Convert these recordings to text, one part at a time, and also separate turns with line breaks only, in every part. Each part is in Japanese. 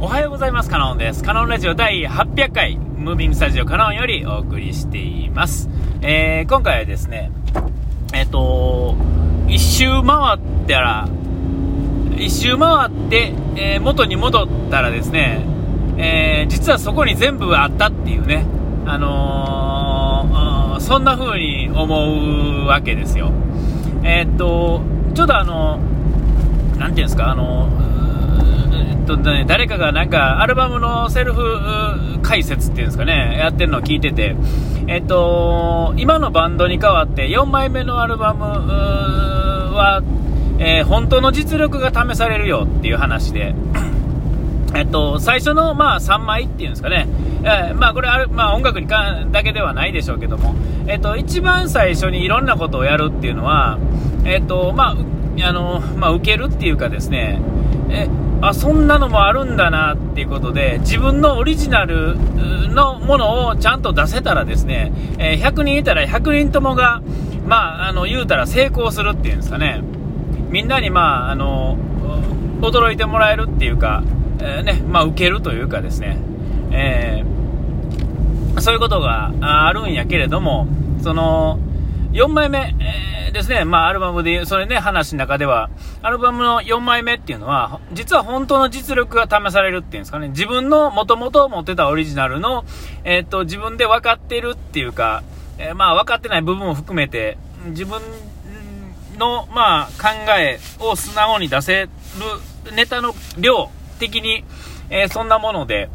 おはようございます。カノンです。カノンラジオ第800回、ムービングスタジオカノンよりお送りしています。えー、今回はですね、えっ、ー、と、一周回ったら、一周回って、えー、元に戻ったらですね、え、実はそこに全部あったっていうね、あの、そんな風に思うわけですよ。えっと、ちょっとあの、なていうんですか、あの、とね、誰かがなんかアルバムのセルフ解説っていうんですかね、やってるのを聞いてて、えっと、今のバンドに変わって4枚目のアルバムは、えー、本当の実力が試されるよっていう話で、えっと、最初の、まあ、3枚っていうんですかね、えー、まあ、これある、まあ、音楽にかだけではないでしょうけども、えっと、一番最初にいろんなことをやるっていうのは、えっと、まあ、あの、まあ、受けるっていうかですね、え、あ、そんなのもあるんだなっていうことで、自分のオリジナルのものをちゃんと出せたらですね、え100人いたら100人ともが、まあ、あの、言うたら成功するっていうんですかね、みんなに、まあ、あの、驚いてもらえるっていうか、えー、ね、まあ、受けるというかですね、えー、そういうことがあるんやけれども、その、4枚目、えー、ですね、まあ、アルバムで、それね、話の中では、アルバムの4枚目っていうのは、実は本当の実力が試されるっていうんですかね、自分の元々持ってたオリジナルの、えっ、と、自分で分かってるっていうか、えー、まあ、分かってない部分を含めて、自分の、まあ、考えを素直に出せるネタの量的に、えー、そんなもので、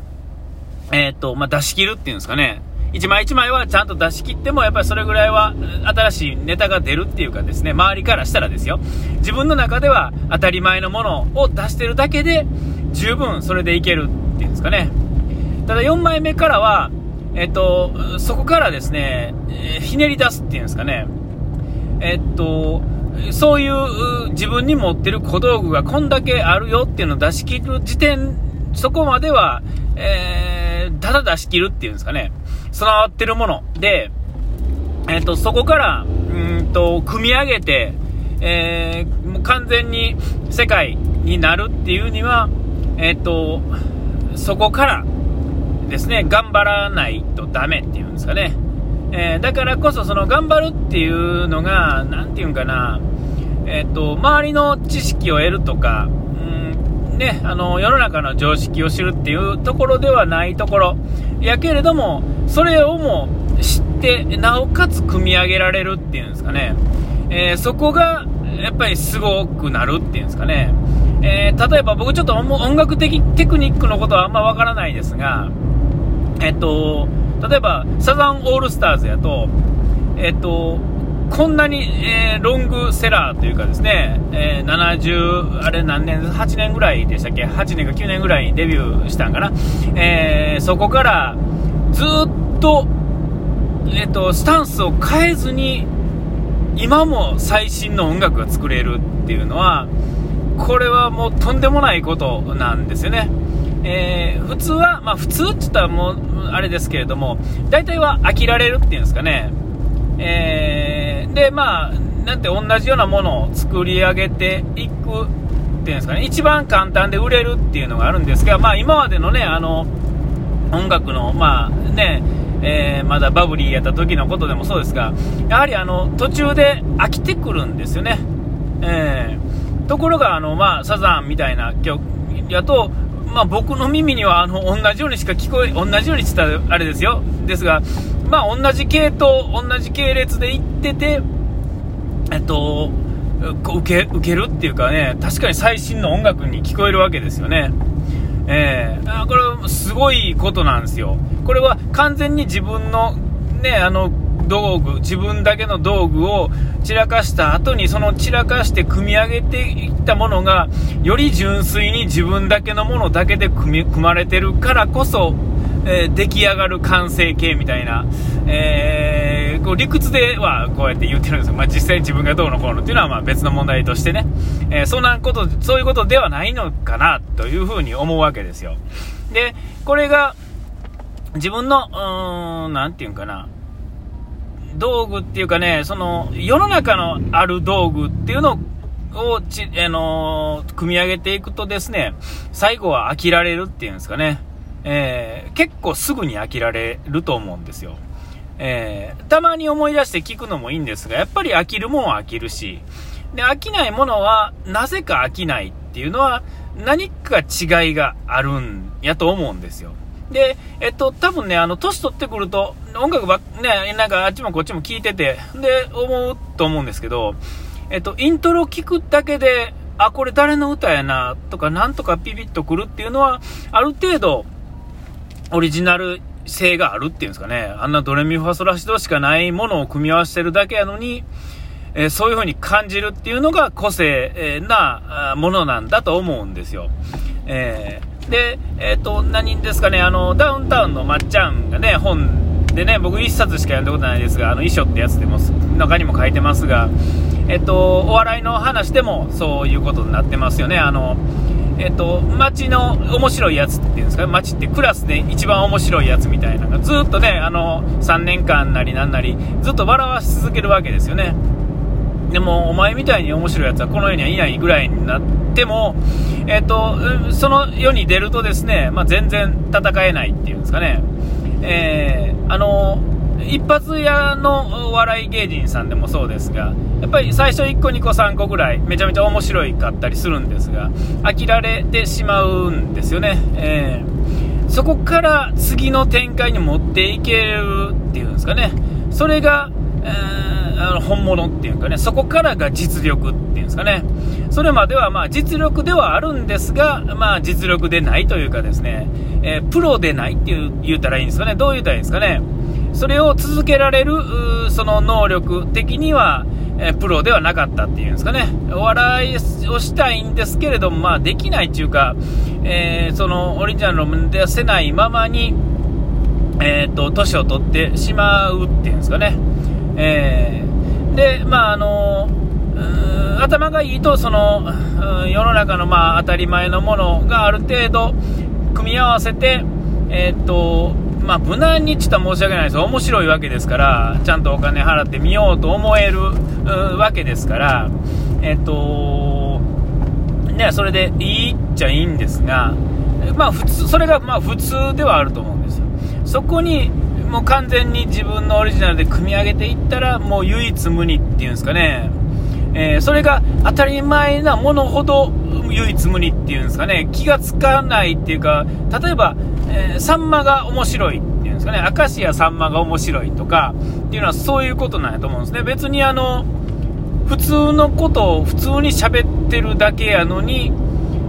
えっ、と、まあ、出し切るっていうんですかね、1枚1枚はちゃんと出し切っても、やっぱりそれぐらいは新しいネタが出るっていうかですね、周りからしたらですよ、自分の中では当たり前のものを出してるだけで、十分それでいけるっていうんですかね。ただ4枚目からは、えっと、そこからですね、ひねり出すっていうんですかね、えっと、そういう自分に持ってる小道具がこんだけあるよっていうのを出し切る時点、そこまでは、えー、ただ出し切るっていうんですかね。備わってるもので、えっ、ー、と、そこから、うんと、組み上げて、えー、もう完全に世界になるっていうには、えっ、ー、と、そこからですね、頑張らないとダメっていうんですかね。えー、だからこそ、その頑張るっていうのが、なんていうんかな、えっ、と、周りの知識を得るとか、うんね、あの、世の中の常識を知るっていうところではないところ、やけれども、それをも知って、なおかつ組み上げられるっていうんですかね、えー、そこがやっぱりすごくなるっていうんですかね、えー、例えば僕ちょっと音楽的テクニックのことはあんまわからないですが、えっと、例えばサザンオールスターズやと、えっと、こんなに、えー、ロングセラーというかですね、えー、70、あれ何年、8年ぐらいでしたっけ ?8 年か9年ぐらいにデビューしたんかな？えー、そこからずっと、えっ、と、スタンスを変えずに、今も最新の音楽が作れるっていうのは、これはもうとんでもないことなんですよね。えー、普通は、まあ普通って言ったらもうあれですけれども、大体は飽きられるっていうんですかね。えー、で、まあ、なんて同じようなものを作り上げていくっていうんですかね、一番簡単で売れるっていうのがあるんですが、まあ今までのね、あの、音楽の、まあね、えー、まだバブリーやった時のことでもそうですが、やはりあの、途中で飽きてくるんですよね。えー、ところが、あの、まあ、サザンみたいな曲やと、まあ、僕の耳にはあの同じようにしか聞こえ、同じようにしたあれですよ。ですが、まあ、同じ系統、同じ系列で行ってて、えっと、受け、受けるっていうかね、確かに最新の音楽に聞こえるわけですよね。えー、これはすごいことなんですよ。これは完全に自分のね、あの、道具、自分だけの道具を散らかした後に、その散らかして組み上げていったものが、より純粋に自分だけのものだけで組組まれてるからこそ、えー、出来上がる完成形みたいな、えー、こう理屈ではこうやって言ってるんですよ。まあ、実際自分がどうのこうのっていうのはまあ別の問題としてね、えー、そんなこと、そういうことではないのかなというふうに思うわけですよ。で、これが自分の、うーん、なんていうかな、道具っていうかね、その世の中のある道具っていうのををち、あのー、組み上げていくとですね、最後は飽きられるっていうんですかね。えー、結構すぐに飽きられると思うんですよ。えー、たまに思い出して聞くのもいいんですが、やっぱり飽きるもんは飽きるし、で、飽きないものは、なぜか飽きないっていうのは、何か違いがあるんやと思うんですよ。で、えっと、多分ね、あの、年取ってくると、音楽ばね、なんかあっちもこっちも聞いてて、で、思うと思うんですけど、えっと、イントロ聞くだけで、あ、これ誰の歌やな、とか、なんとかピピッとくるっていうのは、ある程度、オリジナル性があるっていうんですかね。あんなドレミファソラシドしかないものを組み合わせてるだけやのに、えー、そういう風に感じるっていうのが個性なものなんだと思うんですよ。えー、で、えっ、と、何ですかね、あの、ダウンタウンのまっちゃんがね、本でね、僕1冊しか読んだことないですが、あの、遺書ってやつでも、中にも書いてますが、えっ、と、お笑いの話でもそういうことになってますよね。あの、えっと、街の面白いやつっていうんですか、街ってクラスで一番面白いやつみたいなのがずっとね、あの、3年間なりなんなり、ずっと笑わし続けるわけですよね。でも、お前みたいに面白いやつはこの世にはいないぐらいになっても、えっと、その世に出るとですね、まあ、全然戦えないっていうんですかね。えー、あの、一発屋の笑い芸人さんでもそうですが、やっぱり最初1個、2個、3個ぐらい、めちゃめちゃ面白いかったりするんですが、飽きられてしまうんですよね。えー、そこから次の展開に持っていけるっていうんですかね。それが、えー、あの本物っていうかね、そこからが実力っていうんですかね。それまではまあ実力ではあるんですが、まあ実力でないというかですね、えー、プロでないっていう言ったらいいんですかね。どう言ったらいいんですかね。それを続けられる、その能力的には、えプロではなかったっていうんですかね。お笑いをしたいんですけれども、まあ、できないっていうか、えー、その、オリジナルを出せないままに、え、ー、と、年を取ってしまうっていうんですかね。えー、で、まあ、あの頭がいいと、その、世の中の、まあ、当たり前のものがある程度、組み合わせて、えっ、と、まあ、無難にちょっと申し訳ないです。面白いわけですから、ちゃんとお金払ってみようと思えるわけですから、えっと、ね、それでいいっちゃいいんですが、まあ、普通、それがまあ普通ではあると思うんですよ。そこに、もう完全に自分のオリジナルで組み上げていったら、もう唯一無二っていうんですかね、えー、それが当たり前なものほど唯一無二っていうんですかね、気がつかないっていうか、例えば、えー、サンマが面白いっていうんですかね、明石家さんまが面白いとかっていうのはそういうことなんやと思うんですね。別にあの、普通のことを普通に喋ってるだけやのに、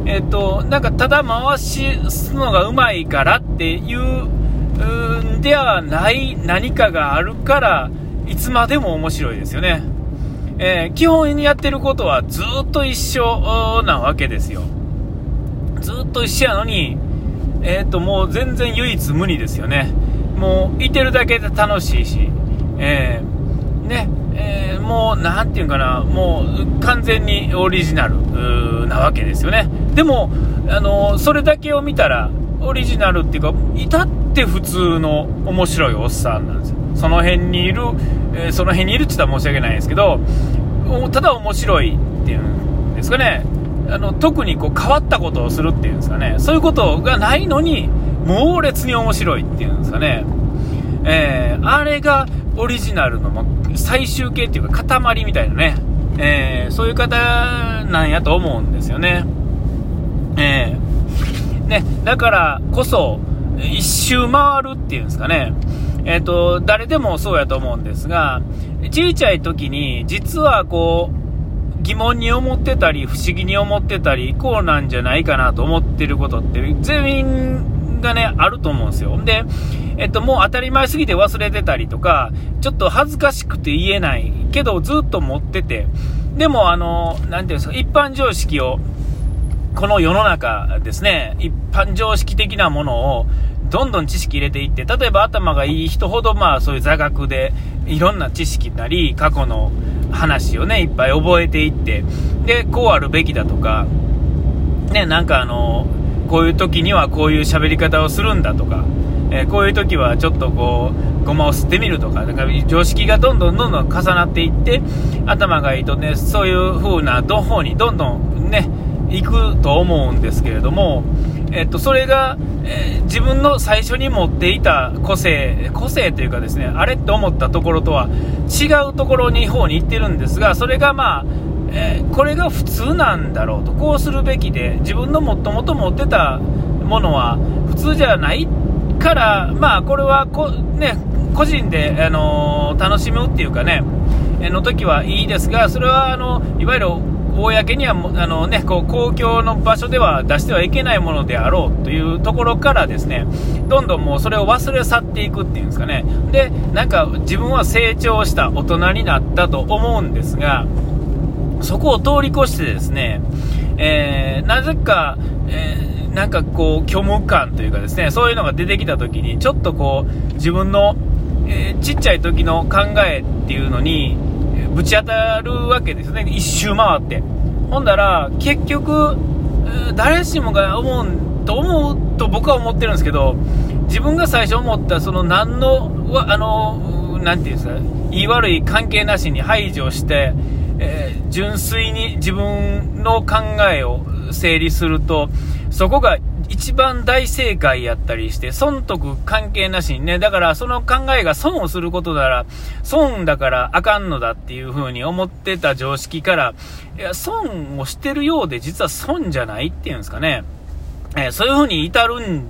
えっ、ー、と、なんかただ回しすのがうまいからっていう、うんではない何かがあるから、いつまでも面白いですよね。えー、基本にやってることはずっと一緒なわけですよ。ずっと一緒やのに、えっ、と、もう全然唯一無二ですよね。もう、いてるだけで楽しいし、えー、ね、えー、もう、なんていうかな、もう、完全にオリジナルなわけですよね。でも、あのそれだけを見たら、オリジナルっていうか、至って普通の面白いおっさんなんですよ。その辺にいる、えー、その辺にいるって言ったら申し訳ないですけど、ただ面白いっていうんですかね。あの特にこう変わったことをするっていうんですかね、そういうことがないのに、猛烈に面白いっていうんですかね、えー、あれがオリジナルの最終形っていうか、塊みたいなね、えー、そういう方なんやと思うんですよね。えー、ねだからこそ、一周回るっていうんですかね、えっ、ー、と、誰でもそうやと思うんですが、小さい時に、実はこう、疑問に思ってたり、不思議に思ってたり、こうなんじゃないかなと思ってることって、全員がね、あると思うんですよ。で、えっと、もう当たり前すぎて忘れてたりとか、ちょっと恥ずかしくて言えないけど、ずっと持ってて、でも、あの、なんていうんですか、一般常識を、この世の中ですね、一般常識的なものを、どんどん知識入れていって、例えば頭がいい人ほど、まあそういう座学で、いろんな知識なり、過去の話をね、いっぱい覚えていって、で、こうあるべきだとか、ね、なんかあの、こういう時にはこういう喋り方をするんだとか、えー、こういう時はちょっとこう、ごまを吸ってみるとか、だから常識がどんどんどんどん重なっていって、頭がいいとね、そういう風な方にどんどんね、行くと思うんですけれども、えっと、それが、えー、自分の最初に持っていた個性、個性というかですね、あれって思ったところとは違うところに方に行ってるんですが、それがまあ、えー、これが普通なんだろうと、こうするべきで、自分のもともと持ってたものは普通じゃないから、まあ、これはこ、ね、個人で、あのー、楽しむっていうかね、の時はいいですが、それはあのいわゆる公にはあの、ね、こう公共の場所では出してはいけないものであろうというところからですねどんどんもうそれを忘れ去っていくっていうんですかね。でなんか自分は成長した大人になったと思うんですがそこを通り越してですね、えー、なぜか、えー、なんかこう虚無感というかですねそういうのが出てきた時にちょっとこう自分の、えー、ちっちゃい時の考えっていうのにぶち当たるわけですね、一周回って。ほんだら、結局、誰しもが思うと思うと僕は思ってるんですけど、自分が最初思ったその何の、あの、なんていうんですか、言い悪い関係なしに排除して、えー、純粋に自分の考えを整理すると、そこが一番大正解やったりして、損得関係なしにね、だからその考えが損をすることなら、損だからあかんのだっていう風に思ってた常識から、いや、損をしてるようで実は損じゃないっていうんですかね。えー、そういう風に至るん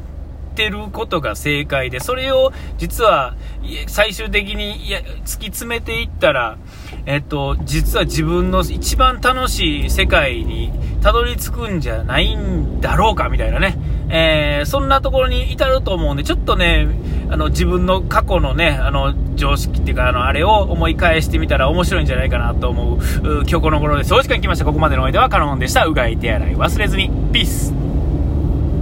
てることが正解で、それを実は最終的に突き詰めていったら、えっと、実は自分の一番楽しい世界にたどり着くんじゃないんだろうかみたいなね、えー、そんなところに至ると思うんで、ちょっとね、あの自分の過去のね、あの常識っていうか、あのあれを思い返してみたら面白いんじゃないかなと思う、今日この頃です。お時間来ました。ここまでのお相手はカノンでした。うがい手洗い忘れずに。ピース